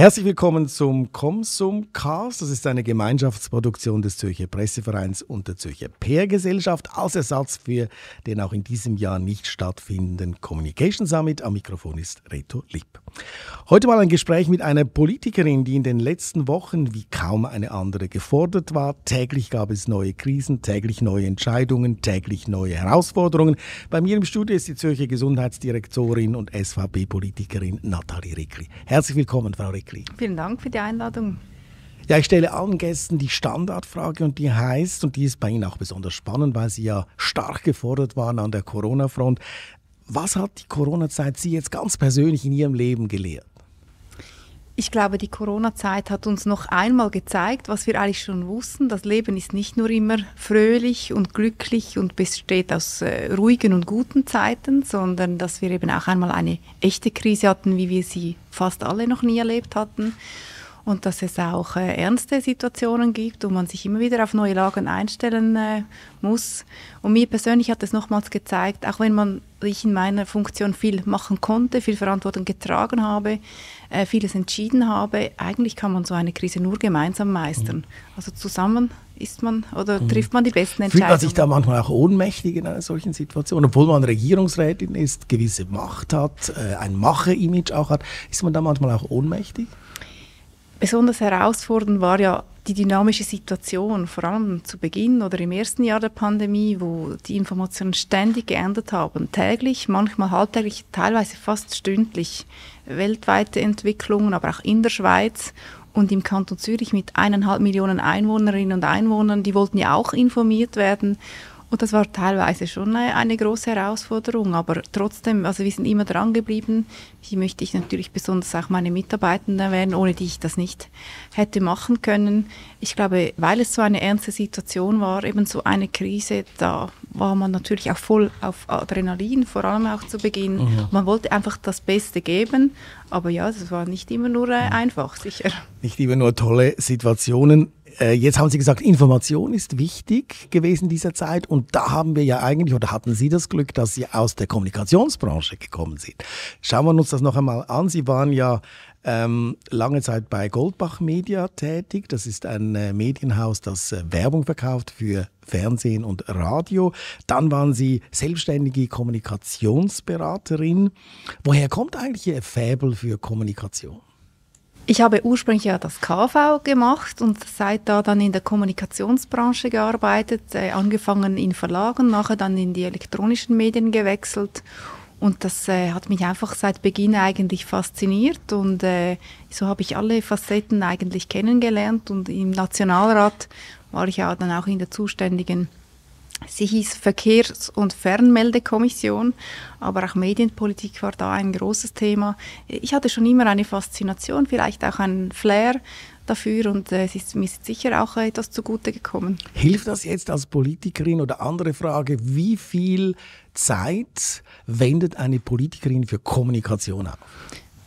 Herzlich willkommen zum Comsum-Cast. Das ist eine Gemeinschaftsproduktion des Zürcher Pressevereins und der Zürcher Peer-Gesellschaft als Ersatz für den auch in diesem Jahr nicht stattfindenden Communication Summit. Am Mikrofon ist Reto Lipp. Heute mal ein Gespräch mit einer Politikerin, die in den letzten Wochen wie kaum eine andere gefordert war. Täglich gab es neue Krisen, täglich neue Entscheidungen, täglich neue Herausforderungen. Bei mir im Studio ist die Zürcher Gesundheitsdirektorin und SVP-Politikerin Nathalie Rickli. Herzlich willkommen, Frau Rickli. Rickli. Vielen Dank für die Einladung. Ja, ich stelle allen Gästen die Standardfrage und die heißt, und die ist bei Ihnen auch besonders spannend, weil Sie ja stark gefordert waren an der Corona-Front. Was hat die Corona-Zeit Sie jetzt ganz persönlich in Ihrem Leben gelehrt? Ich glaube, die Corona-Zeit hat uns noch einmal gezeigt, was wir eigentlich schon wussten. Das Leben ist nicht nur immer fröhlich und glücklich und besteht aus äh, ruhigen und guten Zeiten, sondern dass wir eben auch einmal eine echte Krise hatten, wie wir sie fast alle noch nie erlebt hatten und dass es auch äh, ernste Situationen gibt, wo man sich immer wieder auf neue Lagen einstellen äh, muss. Und mir persönlich hat es nochmals gezeigt, auch wenn man ich in meiner Funktion viel machen konnte, viel Verantwortung getragen habe, äh, vieles entschieden habe, eigentlich kann man so eine Krise nur gemeinsam meistern. Mhm. Also zusammen ist man oder mhm. trifft man die besten Entscheidungen. Fühlt man sich da manchmal auch ohnmächtig in einer solchen Situation, obwohl man Regierungsrätin ist, gewisse Macht hat, äh, ein Mache-Image auch hat, ist man da manchmal auch ohnmächtig? Besonders herausfordernd war ja die dynamische Situation, vor allem zu Beginn oder im ersten Jahr der Pandemie, wo die Informationen ständig geändert haben, täglich, manchmal halbtäglich, teilweise fast stündlich, weltweite Entwicklungen, aber auch in der Schweiz und im Kanton Zürich mit eineinhalb Millionen Einwohnerinnen und Einwohnern, die wollten ja auch informiert werden und das war teilweise schon eine, eine, große Herausforderung, aber trotzdem, also wir sind immer dran geblieben. Hier möchte ich natürlich besonders auch meine Mitarbeitenden erwähnen, ohne die ich das nicht hätte machen können. Ich glaube, weil es so eine ernste Situation war, eben so eine Krise, da war man natürlich auch voll auf Adrenalin, vor allem auch zu Beginn. Mhm. Man wollte einfach das Beste geben, aber ja, das war nicht immer nur äh, einfach, sicher. Nicht immer nur tolle Situationen. Äh, jetzt haben Sie gesagt, Information ist wichtig gewesen in dieser Zeit und da haben wir ja eigentlich oder hatten Sie das Glück, dass Sie aus der Kommunikationsbranche gekommen sind. Schauen wir uns das noch einmal an. Sie waren ja ähm, lange Zeit bei Goldbach Media tätig. Das ist ein äh, Medienhaus, das äh, Werbung verkauft für Fernsehen und Radio. Dann waren Sie selbstständige Kommunikationsberaterin. Woher kommt eigentlich Ihr Faible für Kommunikation? Ich habe ursprünglich ja das KV gemacht und seit da dann in der Kommunikationsbranche gearbeitet, äh, angefangen in Verlagen, nachher dann in die elektronischen Medien gewechselt. Und das äh, hat mich einfach seit Beginn eigentlich fasziniert und äh, so habe ich alle Facetten eigentlich kennengelernt und im Nationalrat war ich ja dann auch in der zuständigen Sie hieß Verkehrs- und Fernmeldekommission, aber auch Medienpolitik war da ein großes Thema. Ich hatte schon immer eine Faszination, vielleicht auch einen Flair dafür und äh, es ist mir sicher auch etwas zugute gekommen. Hilft das jetzt als Politikerin oder andere Frage, wie viel Zeit wendet eine Politikerin für Kommunikation auf?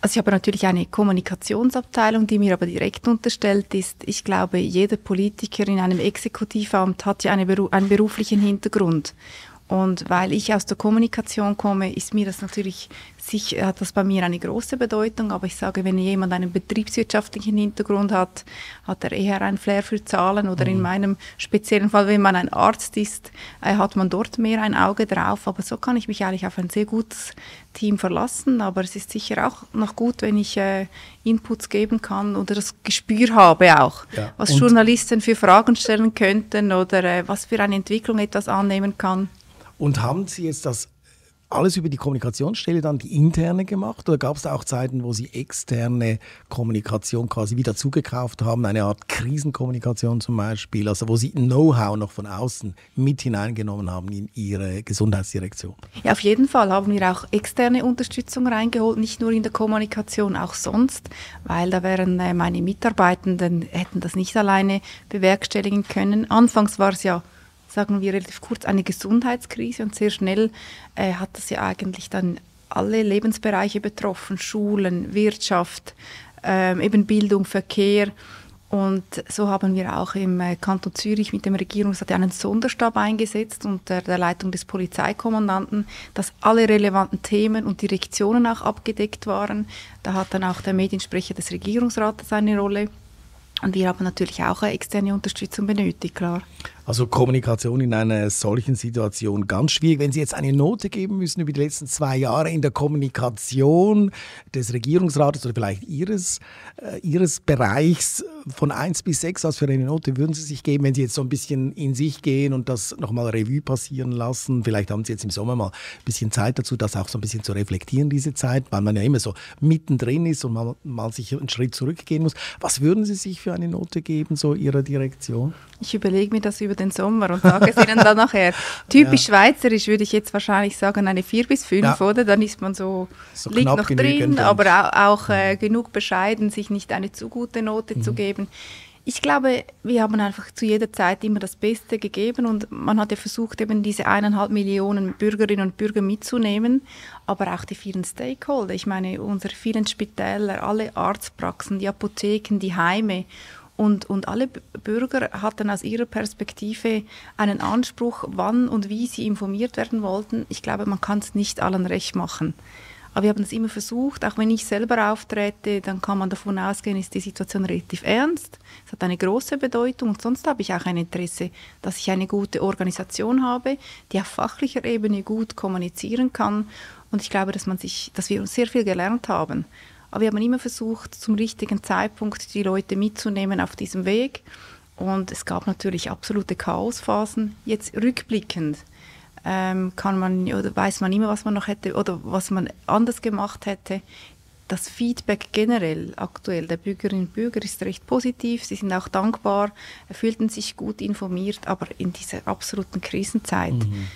Also ich habe natürlich eine Kommunikationsabteilung, die mir aber direkt unterstellt ist. Ich glaube, jeder Politiker in einem Exekutivamt hat ja eine Beru einen beruflichen Hintergrund. Und weil ich aus der Kommunikation komme, ist mir das natürlich sicher, hat das bei mir eine große Bedeutung. Aber ich sage, wenn jemand einen betriebswirtschaftlichen Hintergrund hat, hat er eher ein Flair für Zahlen oder mhm. in meinem speziellen Fall, wenn man ein Arzt ist, äh, hat man dort mehr ein Auge drauf. Aber so kann ich mich eigentlich auf ein sehr gutes Team verlassen. Aber es ist sicher auch noch gut, wenn ich äh, Inputs geben kann oder das Gespür habe auch, ja. was Journalisten für Fragen stellen könnten oder äh, was für eine Entwicklung etwas annehmen kann. Und haben Sie jetzt das alles über die Kommunikationsstelle dann die interne gemacht oder gab es auch Zeiten, wo Sie externe Kommunikation quasi wieder zugekauft haben, eine Art Krisenkommunikation zum Beispiel, also wo Sie Know-how noch von außen mit hineingenommen haben in Ihre Gesundheitsdirektion? Ja, auf jeden Fall haben wir auch externe Unterstützung reingeholt, nicht nur in der Kommunikation, auch sonst, weil da wären äh, meine Mitarbeitenden, hätten das nicht alleine bewerkstelligen können. Anfangs war es ja sagen wir relativ kurz, eine Gesundheitskrise und sehr schnell äh, hat das ja eigentlich dann alle Lebensbereiche betroffen, Schulen, Wirtschaft, ähm, eben Bildung, Verkehr. Und so haben wir auch im äh, Kanton Zürich mit dem Regierungsrat einen Sonderstab eingesetzt unter der Leitung des Polizeikommandanten, dass alle relevanten Themen und Direktionen auch abgedeckt waren. Da hat dann auch der Mediensprecher des Regierungsrates eine Rolle. Und wir haben natürlich auch eine externe Unterstützung benötigt, klar. Also Kommunikation in einer solchen Situation ganz schwierig. Wenn Sie jetzt eine Note geben müssen über die letzten zwei Jahre in der Kommunikation des Regierungsrates oder vielleicht Ihres, äh, Ihres Bereichs von 1 bis 6, was für eine Note würden Sie sich geben, wenn Sie jetzt so ein bisschen in sich gehen und das nochmal Revue passieren lassen? Vielleicht haben Sie jetzt im Sommer mal ein bisschen Zeit dazu, das auch so ein bisschen zu reflektieren, diese Zeit, weil man ja immer so mittendrin ist und mal, mal sich einen Schritt zurückgehen muss. Was würden Sie sich für eine Note geben, so Ihrer Direktion? Ich überlege mir das über den Sommer und sage es Ihnen dann nachher. Typisch ja. schweizerisch würde ich jetzt wahrscheinlich sagen eine 4 bis 5, ja. oder? Dann ist man so, so liegt noch drin, aber auch, auch äh, genug bescheiden, sich nicht eine zu gute Note mhm. zu geben. Ich glaube, wir haben einfach zu jeder Zeit immer das Beste gegeben und man hat ja versucht, eben diese eineinhalb Millionen Bürgerinnen und Bürger mitzunehmen, aber auch die vielen Stakeholder. Ich meine, unsere vielen Spitäler, alle Arztpraxen, die Apotheken, die Heime und, und alle Bürger hatten aus ihrer Perspektive einen Anspruch, wann und wie sie informiert werden wollten. Ich glaube, man kann es nicht allen recht machen. Aber wir haben es immer versucht, auch wenn ich selber auftrete, dann kann man davon ausgehen, ist die Situation relativ ernst. Es hat eine große Bedeutung und sonst habe ich auch ein Interesse, dass ich eine gute Organisation habe, die auf fachlicher Ebene gut kommunizieren kann. Und ich glaube, dass, man sich, dass wir uns sehr viel gelernt haben. Aber wir haben immer versucht, zum richtigen Zeitpunkt die Leute mitzunehmen auf diesem Weg. Und es gab natürlich absolute Chaosphasen. Jetzt rückblickend ähm, kann man oder weiß man immer, was man noch hätte oder was man anders gemacht hätte. Das Feedback generell aktuell der Bürgerinnen und Bürger ist recht positiv. Sie sind auch dankbar, fühlten sich gut informiert, aber in dieser absoluten Krisenzeit mhm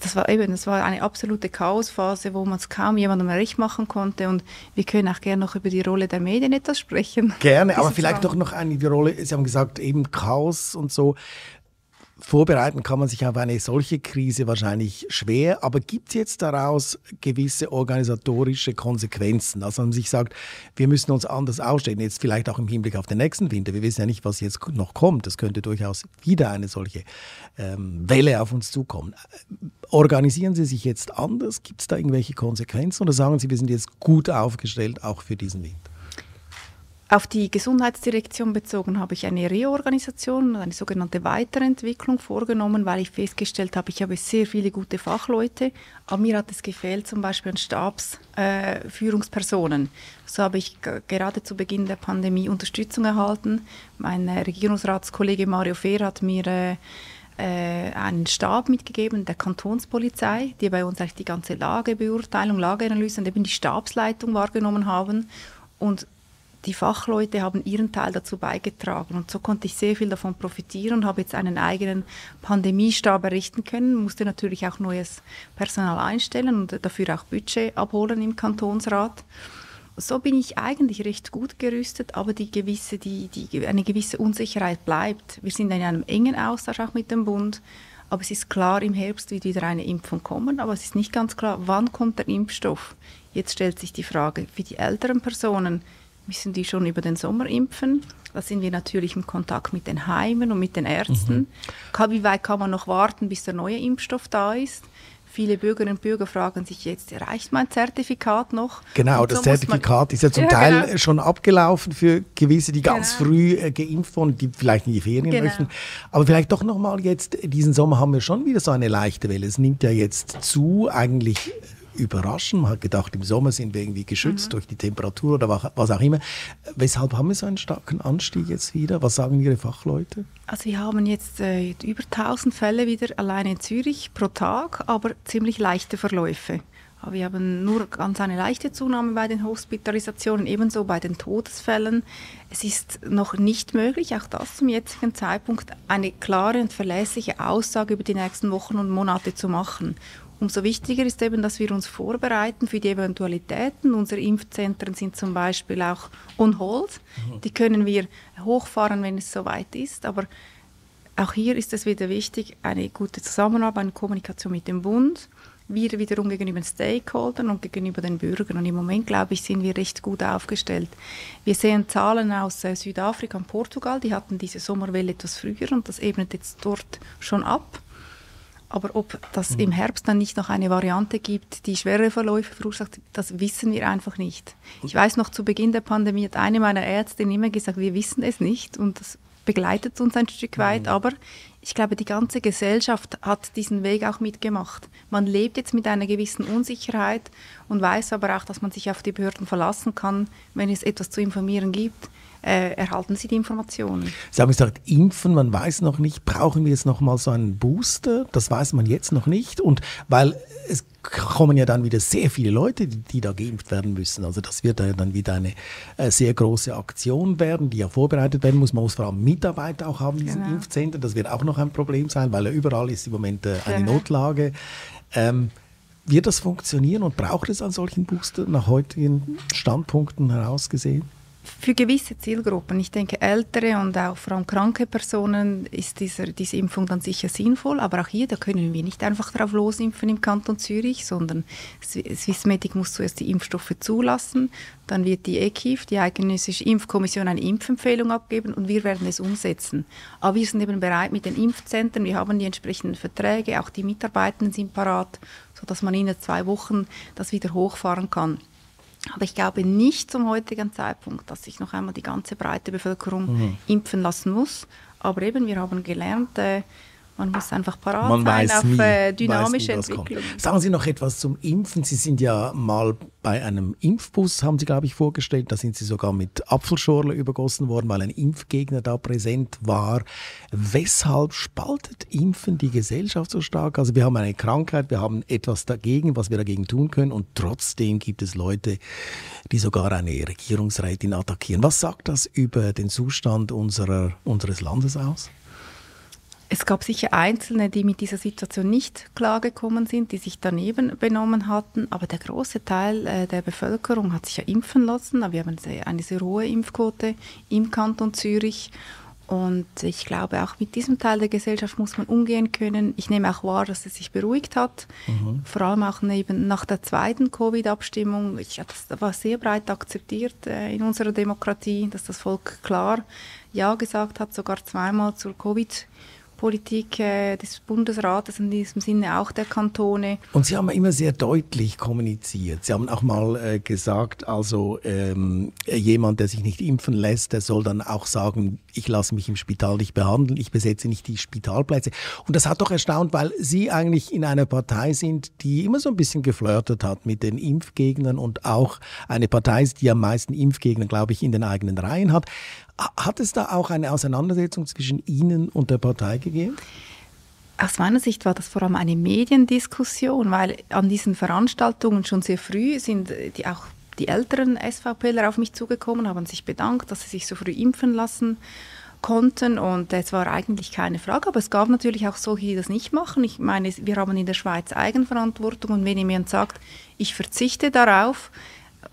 das war eben, das war eine absolute Chaosphase, wo man es kaum jemandem recht machen konnte. Und wir können auch gerne noch über die Rolle der Medien etwas sprechen. Gerne, aber vielleicht doch noch eine die Rolle. Sie haben gesagt, eben Chaos und so. Vorbereiten kann man sich auf eine solche Krise wahrscheinlich schwer, aber gibt es jetzt daraus gewisse organisatorische Konsequenzen? Also man sich sagt, wir müssen uns anders ausstellen, jetzt vielleicht auch im Hinblick auf den nächsten Winter. Wir wissen ja nicht, was jetzt noch kommt. Es könnte durchaus wieder eine solche ähm, Welle auf uns zukommen. Organisieren Sie sich jetzt anders? Gibt es da irgendwelche Konsequenzen oder sagen Sie, wir sind jetzt gut aufgestellt, auch für diesen Winter? Auf die Gesundheitsdirektion bezogen habe ich eine Reorganisation, eine sogenannte Weiterentwicklung vorgenommen, weil ich festgestellt habe, ich habe sehr viele gute Fachleute, aber mir hat es gefehlt zum Beispiel an Stabsführungspersonen. Äh, so habe ich gerade zu Beginn der Pandemie Unterstützung erhalten. Mein äh, Regierungsratskollege Mario Fehr hat mir äh, äh, einen Stab mitgegeben der Kantonspolizei, die bei uns eigentlich die ganze Lagebeurteilung, Lageanalyse und eben die Stabsleitung wahrgenommen haben. Und die Fachleute haben ihren Teil dazu beigetragen. Und so konnte ich sehr viel davon profitieren und habe jetzt einen eigenen Pandemiestab errichten können, musste natürlich auch neues Personal einstellen und dafür auch Budget abholen im Kantonsrat. So bin ich eigentlich recht gut gerüstet, aber die gewisse, die, die, eine gewisse Unsicherheit bleibt. Wir sind in einem engen Austausch auch mit dem Bund. Aber es ist klar, im Herbst wird wieder eine Impfung kommen, aber es ist nicht ganz klar, wann kommt der Impfstoff. Jetzt stellt sich die Frage, für die älteren Personen, müssen die schon über den Sommer impfen. Da sind wir natürlich im Kontakt mit den Heimen und mit den Ärzten. Mhm. Wie weit kann man noch warten, bis der neue Impfstoff da ist? Viele Bürgerinnen und Bürger fragen sich jetzt, reicht mein Zertifikat noch? Genau, so das Zertifikat ist ja zum ja, Teil genau. schon abgelaufen für gewisse, die ganz genau. früh äh, geimpft wurden, die vielleicht in die Ferien genau. möchten. Aber vielleicht doch nochmal jetzt, diesen Sommer haben wir schon wieder so eine leichte Welle. Es nimmt ja jetzt zu, eigentlich überraschen. Man hat gedacht, im Sommer sind wir irgendwie geschützt mhm. durch die Temperatur oder was auch immer. Weshalb haben wir so einen starken Anstieg jetzt wieder? Was sagen Ihre Fachleute? Also wir haben jetzt äh, über 1000 Fälle wieder allein in Zürich pro Tag, aber ziemlich leichte Verläufe. Wir haben nur ganz eine leichte Zunahme bei den Hospitalisationen, ebenso bei den Todesfällen. Es ist noch nicht möglich, auch das zum jetzigen Zeitpunkt, eine klare und verlässliche Aussage über die nächsten Wochen und Monate zu machen. Umso wichtiger ist eben, dass wir uns vorbereiten für die Eventualitäten. Unsere Impfzentren sind zum Beispiel auch on hold. Mhm. Die können wir hochfahren, wenn es soweit ist. Aber auch hier ist es wieder wichtig, eine gute Zusammenarbeit, eine Kommunikation mit dem Bund, wir wiederum gegenüber den Stakeholdern und gegenüber den Bürgern. Und im Moment, glaube ich, sind wir recht gut aufgestellt. Wir sehen Zahlen aus äh, Südafrika und Portugal, die hatten diese Sommerwelle etwas früher und das ebnet jetzt dort schon ab. Aber ob das mhm. im Herbst dann nicht noch eine Variante gibt, die schwere Verläufe verursacht, das wissen wir einfach nicht. Ich weiß noch, zu Beginn der Pandemie hat eine meiner Ärztinnen immer gesagt, wir wissen es nicht und das begleitet uns ein Stück weit, mhm. aber ich glaube, die ganze Gesellschaft hat diesen Weg auch mitgemacht. Man lebt jetzt mit einer gewissen Unsicherheit und weiß aber auch, dass man sich auf die Behörden verlassen kann, wenn es etwas zu informieren gibt äh, erhalten Sie die Informationen. Sie haben gesagt, impfen, man weiß noch nicht, brauchen wir jetzt noch mal so einen Booster? Das weiß man jetzt noch nicht. Und weil es kommen ja dann wieder sehr viele Leute, die, die da geimpft werden müssen. Also das wird ja dann wieder eine äh, sehr große Aktion werden, die ja vorbereitet werden muss. Man muss vor allem Mitarbeiter auch haben in diesen genau. Impfzentren. Das wird auch noch ein Problem sein, weil ja überall ist im Moment äh, eine genau. Notlage. Ähm, wird das funktionieren und braucht es an solchen Booster nach heutigen Standpunkten herausgesehen? Für gewisse Zielgruppen, ich denke ältere und auch vor allem kranke Personen, ist dieser, diese Impfung dann sicher sinnvoll. Aber auch hier, da können wir nicht einfach drauf losimpfen im Kanton Zürich, sondern Swissmedic muss zuerst die Impfstoffe zulassen. Dann wird die EKIF, die Eidgenössische Impfkommission, eine Impfempfehlung abgeben und wir werden es umsetzen. Aber wir sind eben bereit mit den Impfzentren, wir haben die entsprechenden Verträge, auch die Mitarbeitenden sind parat, sodass man in zwei Wochen das wieder hochfahren kann. Aber ich glaube nicht zum heutigen Zeitpunkt, dass sich noch einmal die ganze breite Bevölkerung mhm. impfen lassen muss. Aber eben, wir haben gelernt, äh, man muss einfach parat Man sein auf nie, äh, dynamische nie, Entwicklung. Sagen Sie noch etwas zum Impfen. Sie sind ja mal bei einem Impfbus, haben Sie, glaube ich, vorgestellt. Da sind Sie sogar mit Apfelschorle übergossen worden, weil ein Impfgegner da präsent war. Weshalb spaltet Impfen die Gesellschaft so stark? Also wir haben eine Krankheit, wir haben etwas dagegen, was wir dagegen tun können und trotzdem gibt es Leute, die sogar eine Regierungsrätin attackieren. Was sagt das über den Zustand unserer, unseres Landes aus? Es gab sicher Einzelne, die mit dieser Situation nicht klargekommen sind, die sich daneben benommen hatten, aber der große Teil äh, der Bevölkerung hat sich ja impfen lassen. Wir haben eine sehr hohe Impfquote im Kanton Zürich und ich glaube, auch mit diesem Teil der Gesellschaft muss man umgehen können. Ich nehme auch wahr, dass es sich beruhigt hat. Mhm. Vor allem auch neben, nach der zweiten Covid-Abstimmung. Das war sehr breit akzeptiert äh, in unserer Demokratie, dass das Volk klar Ja gesagt hat, sogar zweimal zur Covid-Abstimmung. Politik äh, des Bundesrates, in diesem Sinne auch der Kantone. Und Sie haben immer sehr deutlich kommuniziert. Sie haben auch mal äh, gesagt, also ähm, jemand, der sich nicht impfen lässt, der soll dann auch sagen, ich lasse mich im Spital nicht behandeln, ich besetze nicht die Spitalplätze. Und das hat doch erstaunt, weil Sie eigentlich in einer Partei sind, die immer so ein bisschen geflirtet hat mit den Impfgegnern und auch eine Partei ist, die am meisten Impfgegner, glaube ich, in den eigenen Reihen hat. Hat es da auch eine Auseinandersetzung zwischen Ihnen und der Partei gegeben? Aus meiner Sicht war das vor allem eine Mediendiskussion, weil an diesen Veranstaltungen schon sehr früh sind die auch die älteren SVPler auf mich zugekommen, haben sich bedankt, dass sie sich so früh impfen lassen konnten und es war eigentlich keine Frage, aber es gab natürlich auch solche, die das nicht machen. Ich meine, wir haben in der Schweiz Eigenverantwortung und wenn jemand sagt, ich verzichte darauf,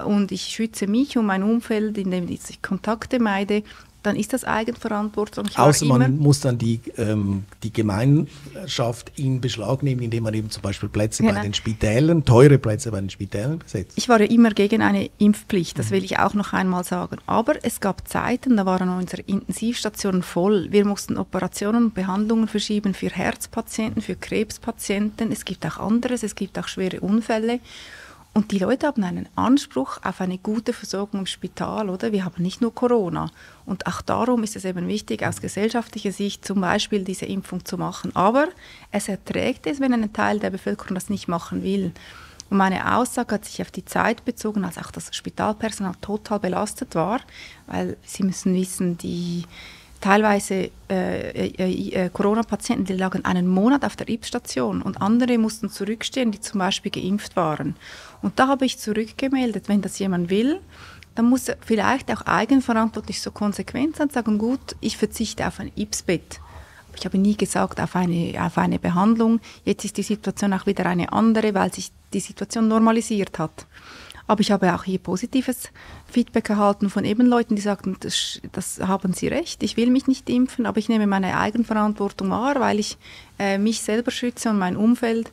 und ich schütze mich und mein Umfeld, indem ich Kontakte meide, dann ist das Eigenverantwortung. Ich Außer man muss dann die, ähm, die Gemeinschaft in Beschlag nehmen, indem man eben zum Beispiel Plätze genau. bei den Spitälern, teure Plätze bei den Spitälern besetzt. Ich war ja immer gegen eine Impfpflicht, das mhm. will ich auch noch einmal sagen. Aber es gab Zeiten, da waren unsere Intensivstationen voll. Wir mussten Operationen und Behandlungen verschieben für Herzpatienten, für Krebspatienten. Es gibt auch anderes, es gibt auch schwere Unfälle. Und die Leute haben einen Anspruch auf eine gute Versorgung im Spital, oder? Wir haben nicht nur Corona. Und auch darum ist es eben wichtig, aus gesellschaftlicher Sicht zum Beispiel diese Impfung zu machen. Aber es erträgt es, wenn ein Teil der Bevölkerung das nicht machen will. Und meine Aussage hat sich auf die Zeit bezogen, als auch das Spitalpersonal total belastet war, weil Sie müssen wissen, die teilweise äh, äh, äh, Corona-Patienten, die lagen einen Monat auf der Impfstation und andere mussten zurückstehen, die zum Beispiel geimpft waren. Und da habe ich zurückgemeldet, wenn das jemand will, dann muss er vielleicht auch eigenverantwortlich so konsequent sein sagen, gut, ich verzichte auf ein Impfbett. Ich habe nie gesagt auf eine, auf eine Behandlung. Jetzt ist die Situation auch wieder eine andere, weil sich die Situation normalisiert hat. Aber ich habe auch hier positives Feedback erhalten von eben Leuten, die sagten, das, das haben sie recht, ich will mich nicht impfen, aber ich nehme meine Eigenverantwortung wahr, weil ich äh, mich selber schütze und mein Umfeld.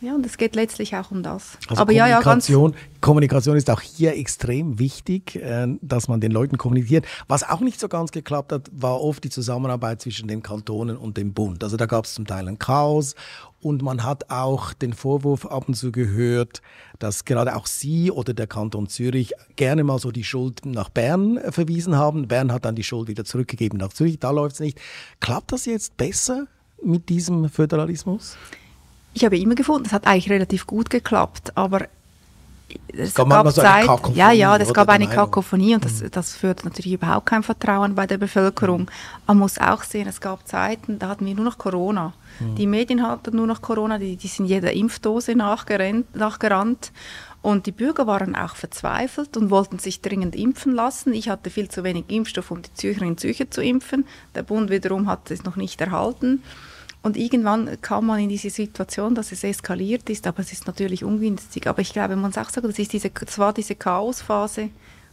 Ja, und es geht letztlich auch um das. Also Aber Kommunikation, ja, ja, Kommunikation ist auch hier extrem wichtig, äh, dass man den Leuten kommuniziert. Was auch nicht so ganz geklappt hat, war oft die Zusammenarbeit zwischen den Kantonen und dem Bund. Also da gab es zum Teil ein Chaos und man hat auch den Vorwurf ab und zu gehört, dass gerade auch Sie oder der Kanton Zürich gerne mal so die Schuld nach Bern verwiesen haben. Bern hat dann die Schuld wieder zurückgegeben nach Zürich. Da läuft es nicht. Klappt das jetzt besser mit diesem Föderalismus? Ich habe immer gefunden, es hat eigentlich relativ gut geklappt, aber es gab, gab so Zeit, ja, ja, es gab eine Kakophonie und das, mhm. das führt natürlich überhaupt kein Vertrauen bei der Bevölkerung. Mhm. Man muss auch sehen, es gab Zeiten, da hatten wir nur noch Corona. Mhm. Die Medien hatten nur noch Corona, die, die sind jeder Impfdose nachgerannt, nachgerannt. Und die Bürger waren auch verzweifelt und wollten sich dringend impfen lassen. Ich hatte viel zu wenig Impfstoff, um die Zürcherinnen und Zürcher zu impfen. Der Bund wiederum hat es noch nicht erhalten. Und irgendwann kam man in diese Situation, dass es eskaliert ist, aber es ist natürlich ungünstig. Aber ich glaube, man muss auch sagen, das, ist diese, das war diese Chaosphase.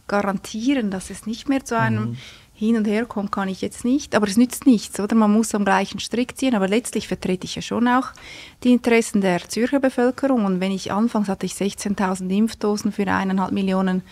Garantieren, dass es nicht mehr zu einem mhm. Hin und Her kommt, kann ich jetzt nicht. Aber es nützt nichts, oder? Man muss am gleichen Strick ziehen. Aber letztlich vertrete ich ja schon auch die Interessen der Zürcher Bevölkerung. Und wenn ich anfangs hatte ich 16.000 Impfdosen für eineinhalb Millionen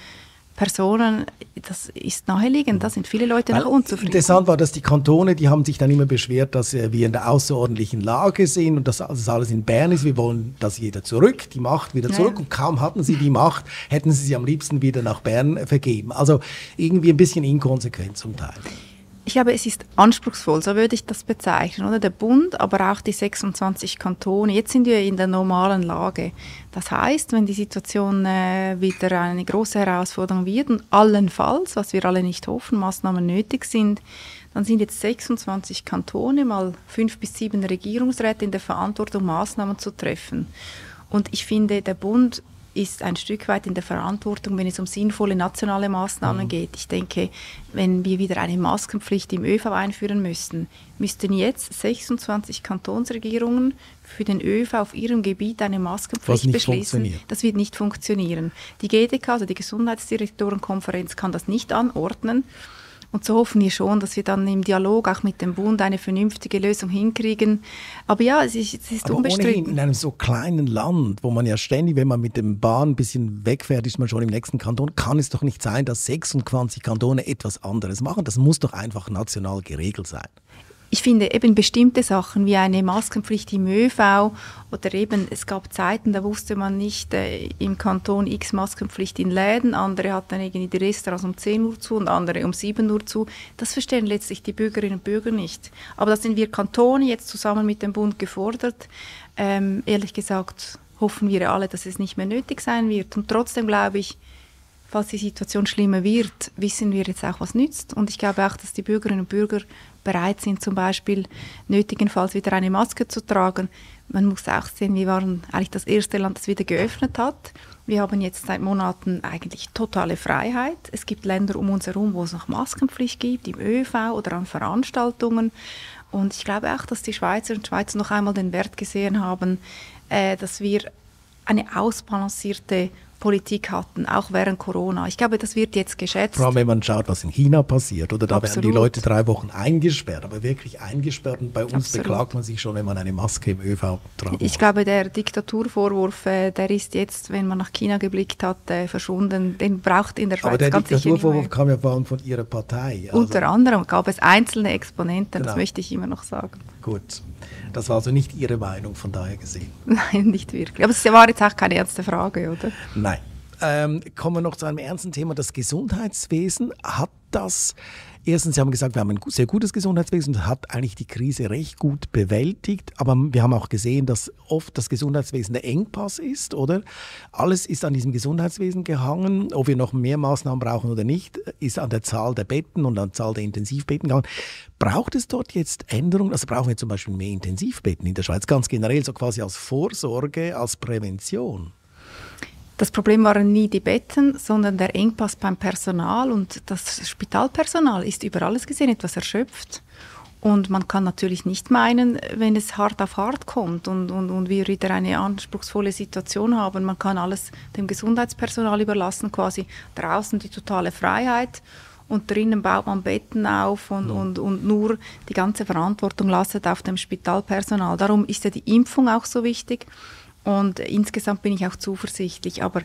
Personen, das ist naheliegend, da sind viele Leute noch unzufrieden. Interessant war, dass die Kantone, die haben sich dann immer beschwert, dass wir in der außerordentlichen Lage sind und dass das alles in Bern ist. Wir wollen das jeder zurück, die Macht wieder zurück. Ja. Und kaum hatten sie die Macht, hätten sie sie am liebsten wieder nach Bern vergeben. Also irgendwie ein bisschen inkonsequent zum Teil. Ich glaube, es ist anspruchsvoll, so würde ich das bezeichnen, oder? Der Bund, aber auch die 26 Kantone. Jetzt sind wir in der normalen Lage. Das heißt, wenn die Situation äh, wieder eine große Herausforderung wird und allenfalls, was wir alle nicht hoffen, Maßnahmen nötig sind, dann sind jetzt 26 Kantone mal fünf bis sieben Regierungsräte in der Verantwortung, Maßnahmen zu treffen. Und ich finde, der Bund ist ein Stück weit in der Verantwortung, wenn es um sinnvolle nationale Maßnahmen mhm. geht. Ich denke, wenn wir wieder eine Maskenpflicht im ÖV einführen müssten, müssten jetzt 26 Kantonsregierungen für den ÖV auf ihrem Gebiet eine Maskenpflicht beschließen. Das wird nicht funktionieren. Die GDK, also die Gesundheitsdirektorenkonferenz, kann das nicht anordnen. Und so hoffen wir schon, dass wir dann im Dialog auch mit dem Bund eine vernünftige Lösung hinkriegen. Aber ja, es ist, es ist Aber unbestritten. in einem so kleinen Land, wo man ja ständig, wenn man mit dem Bahn ein bisschen wegfährt, ist man schon im nächsten Kanton, kann es doch nicht sein, dass 26 Kantone etwas anderes machen. Das muss doch einfach national geregelt sein ich finde eben bestimmte Sachen wie eine Maskenpflicht im ÖV oder eben, es gab Zeiten, da wusste man nicht äh, im Kanton X Maskenpflicht in Läden, andere hatten irgendwie die Restaurants um 10 Uhr zu und andere um 7 Uhr zu. Das verstehen letztlich die Bürgerinnen und Bürger nicht. Aber das sind wir Kantone jetzt zusammen mit dem Bund gefordert. Ähm, ehrlich gesagt hoffen wir alle, dass es nicht mehr nötig sein wird. Und trotzdem glaube ich, falls die Situation schlimmer wird, wissen wir jetzt auch, was nützt. Und ich glaube auch, dass die Bürgerinnen und Bürger bereit sind, zum Beispiel nötigenfalls wieder eine Maske zu tragen. Man muss auch sehen, wir waren eigentlich das erste Land, das wieder geöffnet hat. Wir haben jetzt seit Monaten eigentlich totale Freiheit. Es gibt Länder um uns herum, wo es noch Maskenpflicht gibt, im ÖV oder an Veranstaltungen. Und ich glaube auch, dass die Schweizer und Schweizer noch einmal den Wert gesehen haben, äh, dass wir eine ausbalancierte Politik hatten, auch während Corona. Ich glaube, das wird jetzt geschätzt. Vor allem, wenn man schaut, was in China passiert, oder da Absolut. werden die Leute drei Wochen eingesperrt, aber wirklich eingesperrt. Und bei uns Absolut. beklagt man sich schon, wenn man eine Maske im ÖV tragen Ich glaube, der Diktaturvorwurf, äh, der ist jetzt, wenn man nach China geblickt hat, äh, verschwunden. Den braucht in der Schweiz aber der ganz Diktaturvorwurf kam ja vor allem von Ihrer Partei. Also Unter anderem gab es einzelne Exponenten, genau. das möchte ich immer noch sagen. Gut. Das war also nicht Ihre Meinung von daher gesehen. Nein, nicht wirklich. Aber es war jetzt auch keine ernste Frage, oder? Nein. Ähm, kommen wir noch zu einem ernsten Thema. Das Gesundheitswesen hat das Erstens, Sie haben gesagt, wir haben ein sehr gutes Gesundheitswesen und hat eigentlich die Krise recht gut bewältigt. Aber wir haben auch gesehen, dass oft das Gesundheitswesen der Engpass ist, oder? Alles ist an diesem Gesundheitswesen gehangen. Ob wir noch mehr Maßnahmen brauchen oder nicht, ist an der Zahl der Betten und an der Zahl der Intensivbetten gehangen. Braucht es dort jetzt Änderungen? Also brauchen wir zum Beispiel mehr Intensivbetten in der Schweiz, ganz generell, so quasi als Vorsorge, als Prävention? Das Problem waren nie die Betten, sondern der Engpass beim Personal und das Spitalpersonal ist über alles gesehen etwas erschöpft. Und man kann natürlich nicht meinen, wenn es hart auf hart kommt und, und, und wir wieder eine anspruchsvolle Situation haben, man kann alles dem Gesundheitspersonal überlassen, quasi draußen die totale Freiheit und drinnen baut man Betten auf und, ja. und, und nur die ganze Verantwortung lastet auf dem Spitalpersonal. Darum ist ja die Impfung auch so wichtig. Und insgesamt bin ich auch zuversichtlich. Aber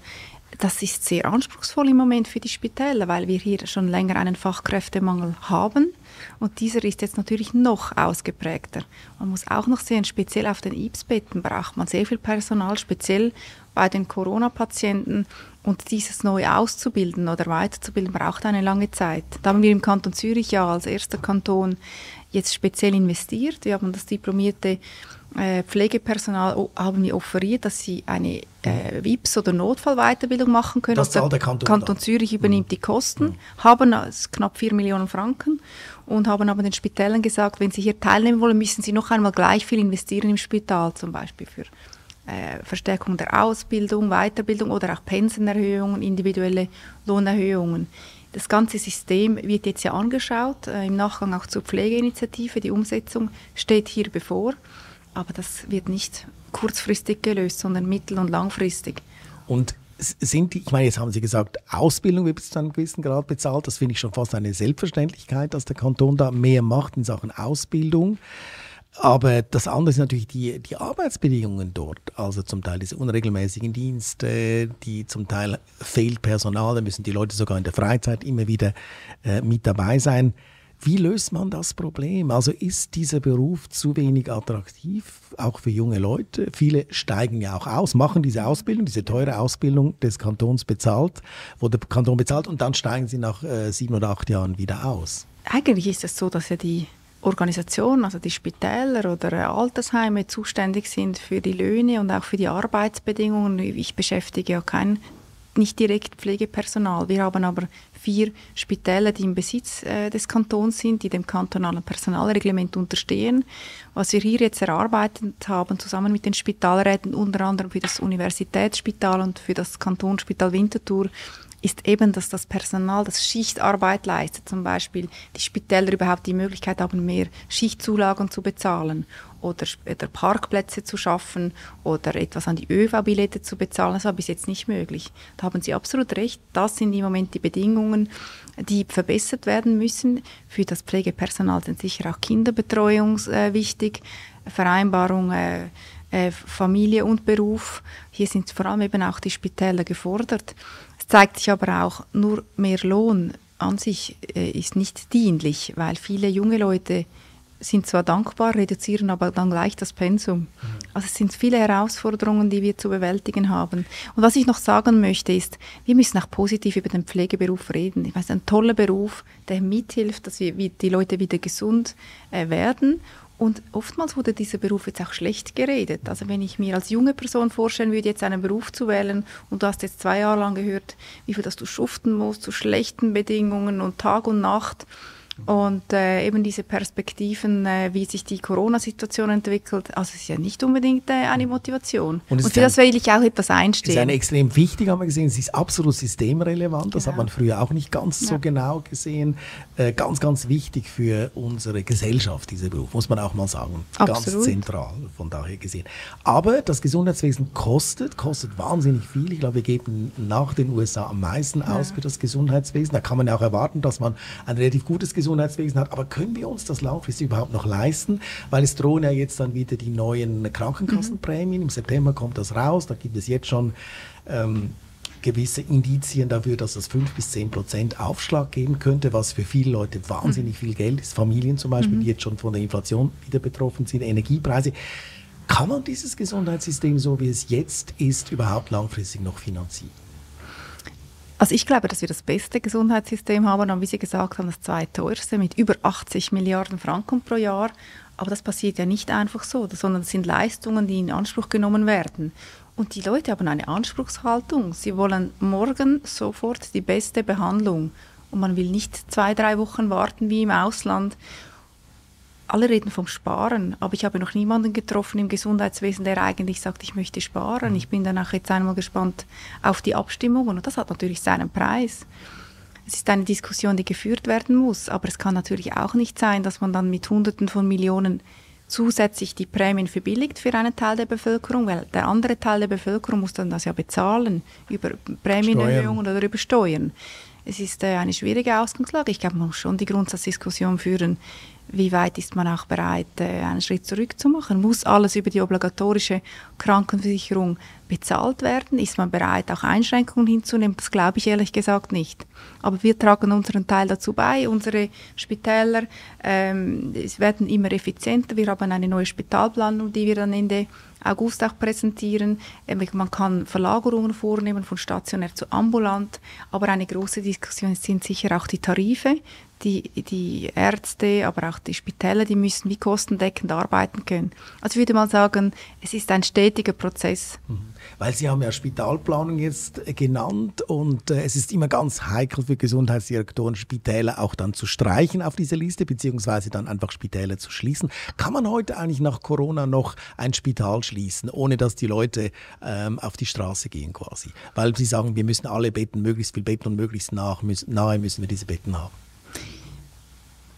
das ist sehr anspruchsvoll im Moment für die Spitäler, weil wir hier schon länger einen Fachkräftemangel haben. Und dieser ist jetzt natürlich noch ausgeprägter. Man muss auch noch sehen, speziell auf den IPS-Betten braucht man sehr viel Personal, speziell bei den Corona-Patienten. Und dieses neu auszubilden oder weiterzubilden, braucht eine lange Zeit. Da haben wir im Kanton Zürich ja als erster Kanton jetzt speziell investiert. Wir haben das diplomierte äh, Pflegepersonal haben wir offeriert, dass sie eine äh, WIPS- oder Notfallweiterbildung machen können. Das zahlt der Kanton, Kanton Zürich übernimmt mhm. die Kosten, mhm. haben knapp 4 Millionen Franken und haben aber den Spitälern gesagt, wenn sie hier teilnehmen wollen, müssen sie noch einmal gleich viel investieren im Spital, zum Beispiel für Verstärkung der Ausbildung, Weiterbildung oder auch Pensenerhöhungen, individuelle Lohnerhöhungen. Das ganze System wird jetzt ja angeschaut, äh, im Nachgang auch zur Pflegeinitiative. Die Umsetzung steht hier bevor, aber das wird nicht kurzfristig gelöst, sondern mittel- und langfristig. Und sind die, ich meine, jetzt haben Sie gesagt, Ausbildung wird zu einem gewissen Grad bezahlt. Das finde ich schon fast eine Selbstverständlichkeit, dass der Kanton da mehr macht in Sachen Ausbildung. Aber das andere sind natürlich die, die Arbeitsbedingungen dort. Also zum Teil diese unregelmäßigen Dienste, die zum Teil fehlt Personal, da müssen die Leute sogar in der Freizeit immer wieder äh, mit dabei sein. Wie löst man das Problem? Also ist dieser Beruf zu wenig attraktiv, auch für junge Leute? Viele steigen ja auch aus, machen diese Ausbildung, diese teure Ausbildung des Kantons bezahlt, wo der Kanton bezahlt und dann steigen sie nach äh, sieben oder acht Jahren wieder aus. Eigentlich ist es so, dass ja die Organisationen, also die Spitäler oder Altersheime zuständig sind für die Löhne und auch für die Arbeitsbedingungen. Ich beschäftige ja kein nicht direkt Pflegepersonal. Wir haben aber vier Spitäler, die im Besitz äh, des Kantons sind, die dem kantonalen Personalreglement unterstehen. Was wir hier jetzt erarbeitet haben, zusammen mit den Spitalräten, unter anderem für das Universitätsspital und für das Kantonsspital Winterthur, ist eben, dass das Personal, das Schichtarbeit leistet, zum Beispiel die Spitäler überhaupt die Möglichkeit haben, mehr Schichtzulagen zu bezahlen oder, oder Parkplätze zu schaffen oder etwas an die ÖV-Billette zu bezahlen. Das war bis jetzt nicht möglich. Da haben Sie absolut recht. Das sind im Moment die Bedingungen, die verbessert werden müssen. Für das Pflegepersonal sind sicher auch Kinderbetreuung äh, wichtig, Vereinbarung äh, äh, Familie und Beruf. Hier sind vor allem eben auch die Spitäler gefordert. Es zeigt sich aber auch, nur mehr Lohn an sich äh, ist nicht dienlich, weil viele junge Leute sind zwar dankbar, reduzieren aber dann gleich das Pensum. Mhm. Also es sind viele Herausforderungen, die wir zu bewältigen haben. Und was ich noch sagen möchte ist, wir müssen auch positiv über den Pflegeberuf reden. Ich weiß, ein toller Beruf, der mithilft, dass wir die Leute wieder gesund äh, werden und oftmals wurde dieser Beruf jetzt auch schlecht geredet. Also wenn ich mir als junge Person vorstellen würde, jetzt einen Beruf zu wählen und du hast jetzt zwei Jahre lang gehört, wie viel dass du schuften musst, zu schlechten Bedingungen und Tag und Nacht, und äh, eben diese Perspektiven, äh, wie sich die Corona-Situation entwickelt, also es ist ja nicht unbedingt äh, eine Motivation. Und, und für das will ich auch etwas einstehen. Es ist extrem wichtig, haben wir gesehen, es ist absolut systemrelevant, das genau. hat man früher auch nicht ganz ja. so genau gesehen. Äh, ganz, ganz wichtig für unsere Gesellschaft, dieser Beruf, muss man auch mal sagen. Absolut. Ganz zentral von daher gesehen. Aber das Gesundheitswesen kostet, kostet wahnsinnig viel. Ich glaube, wir geben nach den USA am meisten aus ja. für das Gesundheitswesen. Da kann man ja auch erwarten, dass man ein relativ gutes Gesundheitswesen Gesundheitswesen hat. Aber können wir uns das langfristig überhaupt noch leisten? Weil es drohen ja jetzt dann wieder die neuen Krankenkassenprämien. Mhm. Im September kommt das raus. Da gibt es jetzt schon ähm, gewisse Indizien dafür, dass es 5 bis 10 Prozent Aufschlag geben könnte, was für viele Leute wahnsinnig mhm. viel Geld ist. Familien zum Beispiel, mhm. die jetzt schon von der Inflation wieder betroffen sind, Energiepreise. Kann man dieses Gesundheitssystem, so wie es jetzt ist, überhaupt langfristig noch finanzieren? Also ich glaube, dass wir das beste Gesundheitssystem haben und wie Sie gesagt haben, das zweiteuerste mit über 80 Milliarden Franken pro Jahr. Aber das passiert ja nicht einfach so, sondern es sind Leistungen, die in Anspruch genommen werden. Und die Leute haben eine Anspruchshaltung. Sie wollen morgen sofort die beste Behandlung. Und man will nicht zwei, drei Wochen warten wie im Ausland alle reden vom Sparen, aber ich habe noch niemanden getroffen im Gesundheitswesen, der eigentlich sagt, ich möchte sparen. Mhm. Ich bin danach jetzt einmal gespannt auf die Abstimmungen und das hat natürlich seinen Preis. Es ist eine Diskussion, die geführt werden muss, aber es kann natürlich auch nicht sein, dass man dann mit Hunderten von Millionen zusätzlich die Prämien verbilligt für einen Teil der Bevölkerung, weil der andere Teil der Bevölkerung muss dann das ja bezahlen über Prämienerhöhungen oder über Steuern. Es ist äh, eine schwierige Ausgangslage. Ich glaube, man muss schon die Grundsatzdiskussion führen, wie weit ist man auch bereit, äh, einen Schritt zurück zu machen? Muss alles über die obligatorische Krankenversicherung bezahlt werden? Ist man bereit, auch Einschränkungen hinzunehmen? Das glaube ich ehrlich gesagt nicht. Aber wir tragen unseren Teil dazu bei. Unsere Spitäler ähm, werden immer effizienter. Wir haben eine neue Spitalplanung, die wir dann Ende August auch präsentieren. Ähm, man kann Verlagerungen vornehmen von stationär zu ambulant, aber eine große Diskussion sind sicher auch die Tarife. Die, die Ärzte, aber auch die Spitäler, die müssen wie kostendeckend arbeiten können. Also ich würde mal sagen, es ist ein stetiger Prozess. Mhm. Weil Sie haben ja Spitalplanung jetzt genannt und äh, es ist immer ganz heikel für Gesundheitsdirektoren, Spitäler auch dann zu streichen auf dieser Liste, beziehungsweise dann einfach Spitäler zu schließen. Kann man heute eigentlich nach Corona noch ein Spital schließen, ohne dass die Leute ähm, auf die Straße gehen quasi? Weil Sie sagen, wir müssen alle Betten, möglichst viel Betten und möglichst nach, müssen, nahe müssen wir diese Betten haben.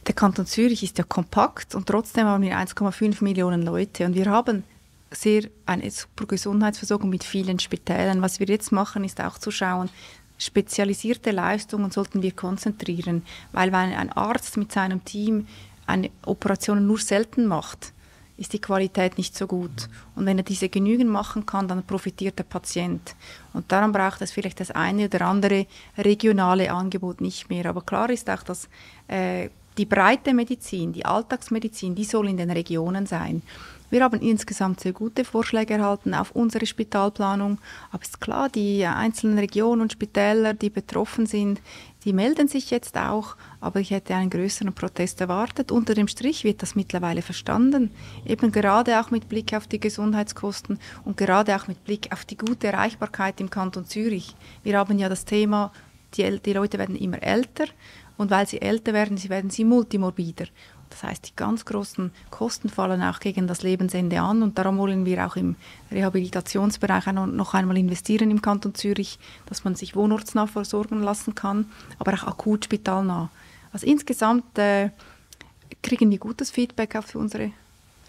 Der Kanton Zürich ist ja kompakt und trotzdem haben wir 1,5 Millionen Leute und wir haben sehr eine super Gesundheitsversorgung mit vielen Spitälern. Was wir jetzt machen, ist auch zu schauen, spezialisierte Leistungen sollten wir konzentrieren, weil wenn ein Arzt mit seinem Team eine Operation nur selten macht, ist die Qualität nicht so gut. Und wenn er diese genügend machen kann, dann profitiert der Patient. Und darum braucht es vielleicht das eine oder andere regionale Angebot nicht mehr. Aber klar ist auch, dass äh, die breite Medizin, die Alltagsmedizin, die soll in den Regionen sein. Wir haben insgesamt sehr gute Vorschläge erhalten auf unsere Spitalplanung. Aber es ist klar, die einzelnen Regionen und Spitäler, die betroffen sind, die melden sich jetzt auch, aber ich hätte einen größeren Protest erwartet. Unter dem Strich wird das mittlerweile verstanden, eben gerade auch mit Blick auf die Gesundheitskosten und gerade auch mit Blick auf die gute Erreichbarkeit im Kanton Zürich. Wir haben ja das Thema, die, die Leute werden immer älter und weil sie älter werden, sie werden sie multimorbider. Das heißt, die ganz großen Kosten fallen auch gegen das Lebensende an und darum wollen wir auch im Rehabilitationsbereich noch einmal investieren im Kanton Zürich, dass man sich wohnortsnah versorgen lassen kann, aber auch akut spitalnah. Also insgesamt äh, kriegen wir gutes Feedback auf unsere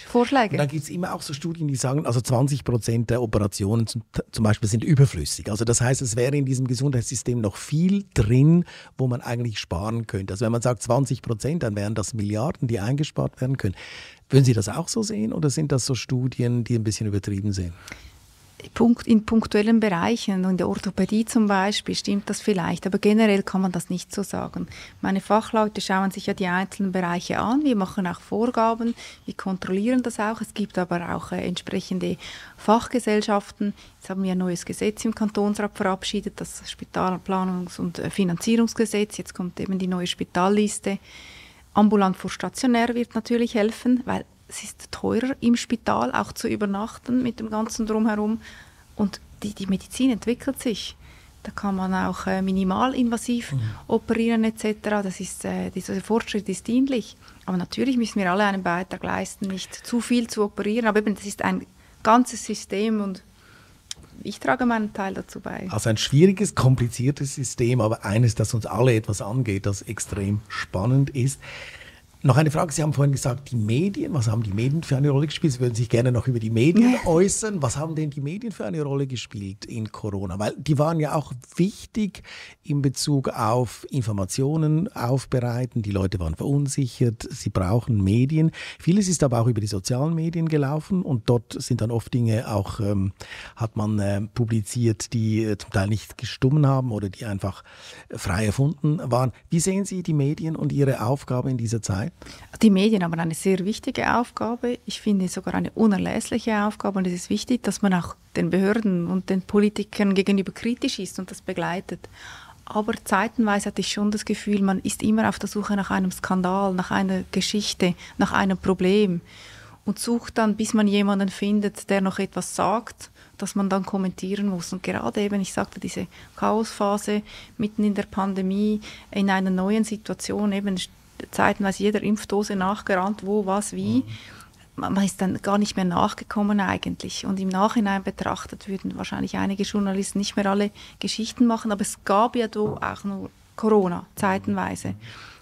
Vorschläge. Dann gibt es immer auch so Studien, die sagen, also 20 Prozent der Operationen zum, zum, Beispiel sind überflüssig. Also das heißt, es wäre in diesem Gesundheitssystem noch viel drin, wo man eigentlich sparen könnte. Also wenn man sagt 20 Prozent, dann wären das Milliarden, die eingespart werden können. Würden Sie das auch so sehen oder sind das so Studien, die ein bisschen übertrieben sind? In punktuellen Bereichen, in der Orthopädie zum Beispiel, stimmt das vielleicht, aber generell kann man das nicht so sagen. Meine Fachleute schauen sich ja die einzelnen Bereiche an, wir machen auch Vorgaben, wir kontrollieren das auch. Es gibt aber auch äh, entsprechende Fachgesellschaften. Jetzt haben wir ein neues Gesetz im Kantonsrat verabschiedet, das Spitalplanungs- und äh, Finanzierungsgesetz. Jetzt kommt eben die neue Spitalliste. Ambulant vor stationär wird natürlich helfen, weil es ist teurer im Spital auch zu übernachten mit dem ganzen drumherum und die, die Medizin entwickelt sich. Da kann man auch äh, minimalinvasiv mhm. operieren etc. Das ist, äh, dieser Fortschritt ist dienlich. Aber natürlich müssen wir alle einen Beitrag leisten, nicht zu viel zu operieren. Aber eben, das ist ein ganzes System und ich trage meinen Teil dazu bei. Also ein schwieriges, kompliziertes System, aber eines, das uns alle etwas angeht, das extrem spannend ist. Noch eine Frage. Sie haben vorhin gesagt, die Medien, was haben die Medien für eine Rolle gespielt? Sie würden sich gerne noch über die Medien äußern. Was haben denn die Medien für eine Rolle gespielt in Corona? Weil die waren ja auch wichtig in Bezug auf Informationen aufbereiten. Die Leute waren verunsichert. Sie brauchen Medien. Vieles ist aber auch über die sozialen Medien gelaufen und dort sind dann oft Dinge auch, ähm, hat man äh, publiziert, die äh, zum Teil nicht gestummen haben oder die einfach frei erfunden waren. Wie sehen Sie die Medien und ihre Aufgabe in dieser Zeit? Die Medien haben eine sehr wichtige Aufgabe. Ich finde sogar eine unerlässliche Aufgabe. Und es ist wichtig, dass man auch den Behörden und den Politikern gegenüber kritisch ist und das begleitet. Aber zeitenweise hatte ich schon das Gefühl, man ist immer auf der Suche nach einem Skandal, nach einer Geschichte, nach einem Problem und sucht dann, bis man jemanden findet, der noch etwas sagt, dass man dann kommentieren muss. Und gerade eben, ich sagte, diese Chaosphase mitten in der Pandemie, in einer neuen Situation, eben zeitenweise jeder Impfdose nachgerannt, wo, was, wie. Mhm. Man ist dann gar nicht mehr nachgekommen eigentlich. Und im Nachhinein betrachtet würden wahrscheinlich einige Journalisten nicht mehr alle Geschichten machen, aber es gab ja auch nur Corona, zeitenweise.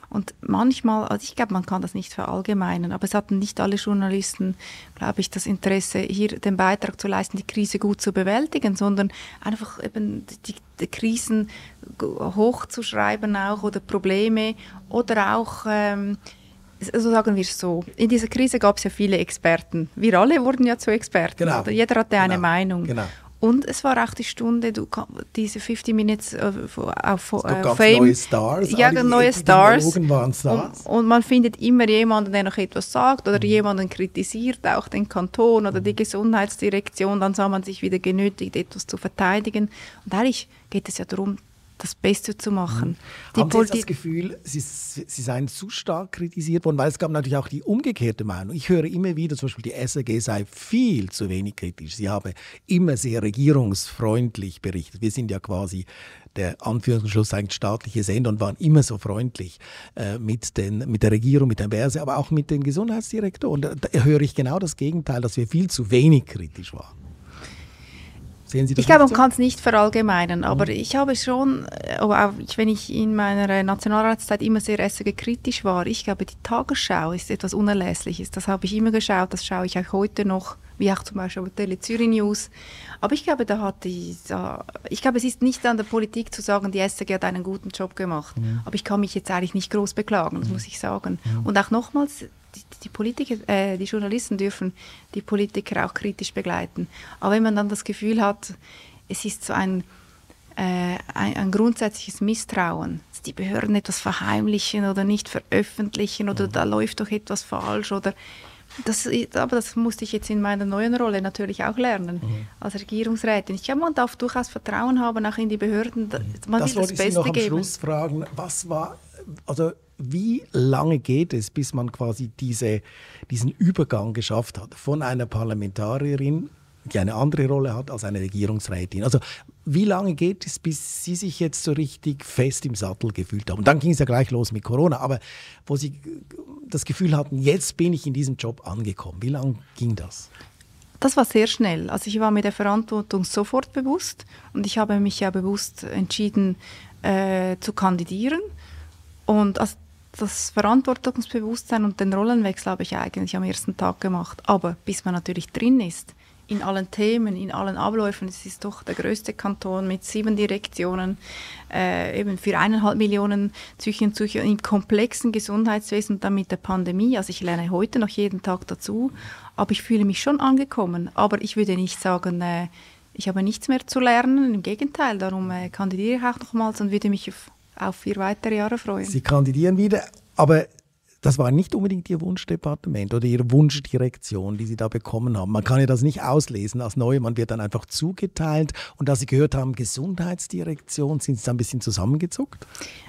Und manchmal, also ich glaube, man kann das nicht verallgemeinern, aber es hatten nicht alle Journalisten, glaube ich, das Interesse, hier den Beitrag zu leisten, die Krise gut zu bewältigen, sondern einfach eben die, die Krisen hochzuschreiben auch oder Probleme oder auch ähm, also sagen wir es so, in dieser Krise gab es ja viele Experten. Wir alle wurden ja zu Experten. Genau. Jeder hatte eine Genau. Meinung. Genau. Und es war auch die Stunde, du, diese 50 Minutes äh, auf äh, ganz Fame. neue Stars. Ja, neue Stars. Stars. Und, und man findet immer jemanden, der noch etwas sagt Mhm. oder jemanden kritisiert, auch den Kanton oder die Gesundheitsdirektion. Dann sah man sich wieder genötigt, etwas zu verteidigen. Und eigentlich geht es ja darum, das Beste zu machen. Die Mhm. Haben Sie jetzt das Gefühl, Sie, Sie seien zu stark kritisiert worden? Weil es gab natürlich auch die umgekehrte Meinung. Ich höre immer wieder, zum Beispiel die SRG sei viel zu wenig kritisch. Sie habe immer sehr regierungsfreundlich berichtet. Wir sind ja quasi der Anführungsschluss eigentlich staatliche Sender und waren immer so freundlich äh, mit, den, mit der Regierung, mit der Börse, aber auch mit dem Gesundheitsdirektor. Und da, da höre ich genau das Gegenteil, dass wir viel zu wenig kritisch waren. Sehen Sie das Ich glaube, man so? kann es nicht verallgemeinern, aber Mhm. ich habe schon, äh, auch wenn ich in meiner Nationalratszeit immer sehr SRG kritisch war, ich glaube, die Tagesschau ist etwas Unerlässliches. Das habe ich immer geschaut, das schaue ich auch heute noch, wie auch zum Beispiel bei Tele Zürich News. Aber ich glaube, da hat die, da, ich glaube, es ist nicht an der Politik zu sagen, die SRG hat einen guten Job gemacht. Aber ich kann mich jetzt eigentlich nicht groß beklagen, das muss ich sagen. Und auch nochmals, die, die Politiker, äh, die Journalisten dürfen die Politiker auch kritisch begleiten. Aber wenn man dann das Gefühl hat, es ist so ein, äh, ein, ein grundsätzliches Misstrauen, dass die Behörden etwas verheimlichen oder nicht veröffentlichen oder da läuft doch etwas falsch oder das, aber das musste ich jetzt in meiner neuen Rolle natürlich auch lernen, als Regierungsrätin. Ich glaube, man darf durchaus Vertrauen haben, auch in die Behörden. da- Man das will wollte das ich Sie noch Beste am geben. Schluss fragen. Was war, also wie lange geht es, bis man quasi diese, diesen Übergang geschafft hat von einer Parlamentarierin, die eine andere Rolle hat als eine Regierungsrätin? Also wie lange geht es, bis Sie sich jetzt so richtig fest im Sattel gefühlt haben? Und dann ging es ja gleich los mit Corona, aber wo Sie das Gefühl hatten, jetzt bin ich in diesem Job angekommen. Wie lange ging das? Das war sehr schnell. Also ich war mir der Verantwortung sofort bewusst und ich habe mich ja bewusst entschieden äh, zu kandidieren. Und also das Verantwortungsbewusstsein und den Rollenwechsel habe ich eigentlich am ersten Tag gemacht. Aber bis man natürlich drin ist, in allen Themen, in allen Abläufen, es ist doch der größte Kanton mit sieben Direktionen, äh, eben für eineinhalb Millionen Psychinnen und Psychiater im komplexen Gesundheitswesen und dann mit der Pandemie. Also ich lerne heute noch jeden Tag dazu, aber ich fühle mich schon angekommen. Aber ich würde nicht sagen, äh, ich habe nichts mehr zu lernen. Im Gegenteil, darum äh, kandidiere ich auch nochmals und würde mich auf, auf vier weitere Jahre freuen. Sie kandidieren wieder, aber das war nicht unbedingt Ihr Wunschdepartement oder Ihre Wunschdirektion, die Sie da bekommen haben. Man kann ja das nicht auslesen als neu, man wird dann einfach zugeteilt. Und da Sie gehört haben, Gesundheitsdirektion, sind Sie da ein bisschen zusammengezuckt?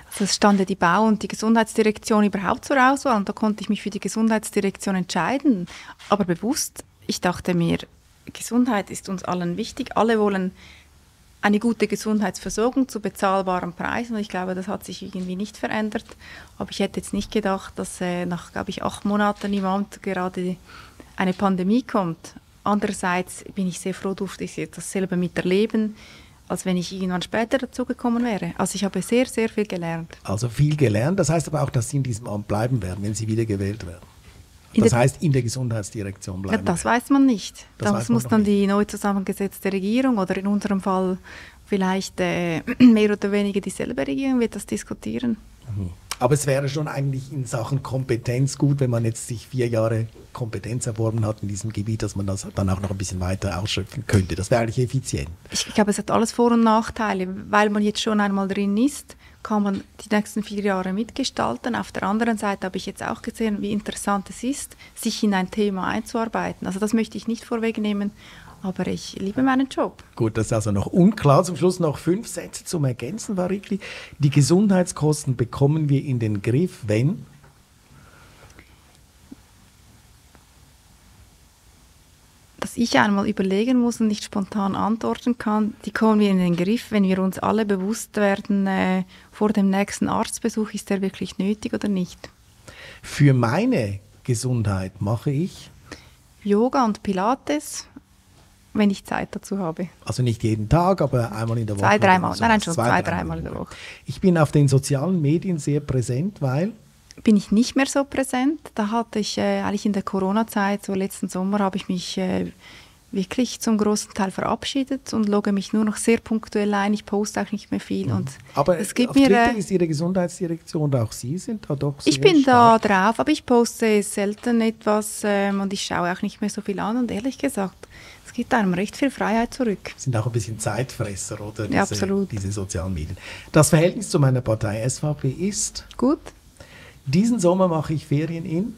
Also es stand ja die Bau- und die Gesundheitsdirektion überhaupt zur Auswahl und da konnte ich mich für die Gesundheitsdirektion entscheiden. Aber bewusst, ich dachte mir, Gesundheit ist uns allen wichtig. Alle wollen eine gute Gesundheitsversorgung zu bezahlbaren Preisen. Und ich glaube, das hat sich irgendwie nicht verändert. Aber ich hätte jetzt nicht gedacht, dass äh, nach, glaube ich, acht Monaten im Amt gerade eine Pandemie kommt. Andererseits bin ich sehr froh, durfte ich das selber miterleben, als wenn ich irgendwann später dazugekommen wäre. Also ich habe sehr, sehr viel gelernt. Also viel gelernt. Das heißt aber auch, dass Sie in diesem Amt bleiben werden, wenn Sie wieder gewählt werden. Das heißt, in der Gesundheitsdirektion Ja, bleiben. das werden. weiß man nicht. Das Das, muss dann die neu zusammengesetzte Regierung oder in unserem Fall vielleicht äh, mehr oder weniger dieselbe Regierung wird das diskutieren. Aber es wäre schon eigentlich in Sachen Kompetenz gut, wenn man jetzt sich vier Jahre Kompetenz erworben hat in diesem Gebiet, dass man das dann auch noch ein bisschen weiter ausschöpfen könnte. Das wäre eigentlich effizient. Ich glaube, es hat alles Vor- und Nachteile. Weil man jetzt schon einmal drin ist, kann man die nächsten vier Jahre mitgestalten. Auf der anderen Seite habe ich jetzt auch gesehen, wie interessant es ist, sich in ein Thema einzuarbeiten. Also das möchte ich nicht vorwegnehmen, aber ich liebe meinen Job. Gut, das ist also noch unklar. Zum Schluss noch fünf Sätze zum Ergänzen, Varikli. Die Gesundheitskosten bekommen wir in den Griff, wenn dass ich einmal überlegen muss und nicht spontan antworten kann, die kommen wir in den Griff, wenn wir uns alle bewusst werden, äh, vor dem nächsten Arztbesuch, ist der wirklich nötig oder nicht. für meine Gesundheit mache ich, Yoga und Pilates, wenn ich Zeit dazu habe. also nicht jeden Tag, aber einmal in der Woche. Zwei, dreimal. Nein, nein, schon zwei, dreimal in der Woche. Ich bin auf den sozialen Medien sehr präsent, weil Bin ich nicht mehr so präsent. Da hatte ich äh, eigentlich in der Corona-Zeit, so letzten Sommer, habe ich mich äh, wirklich zum großen Teil verabschiedet und logge mich nur noch sehr punktuell ein. Ich poste auch nicht mehr viel. Mhm. Und aber es gibt auf mir, Twitter ist Ihre Gesundheitsdirektion und auch Sie sind da doch Ich bin stark. da drauf, aber ich poste selten etwas ähm, und ich schaue auch nicht mehr so viel an. Und ehrlich gesagt, es gibt einem recht viel Freiheit zurück. Sind auch ein bisschen Zeitfresser, oder? Diese, ja, absolut. Diese sozialen Medien. Das Verhältnis zu meiner Partei SVP ist? Gut. Diesen Sommer mache ich Ferien in?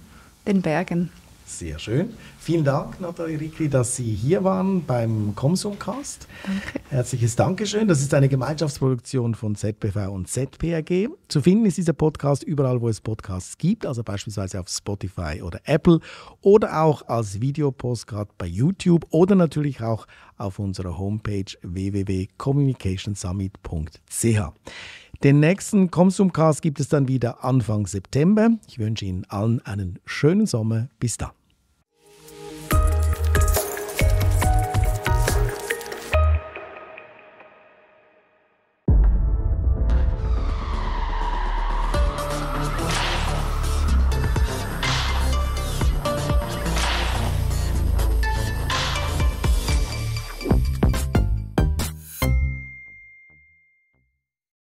Den Bergen. Sehr schön. Vielen Dank, Nathalie Rickli, dass Sie hier waren beim Comsumcast. Danke. Herzliches Dankeschön. Das ist eine Gemeinschaftsproduktion von ZBV und ZPRG. Zu finden ist dieser Podcast überall, wo es Podcasts gibt, also beispielsweise auf Spotify oder Apple oder auch als Videopostcard bei YouTube oder natürlich auch auf unserer Homepage www.communicationsummit.ch. Den nächsten Konsumcast gibt es dann wieder Anfang September. Ich wünsche Ihnen allen einen schönen Sommer. Bis dann.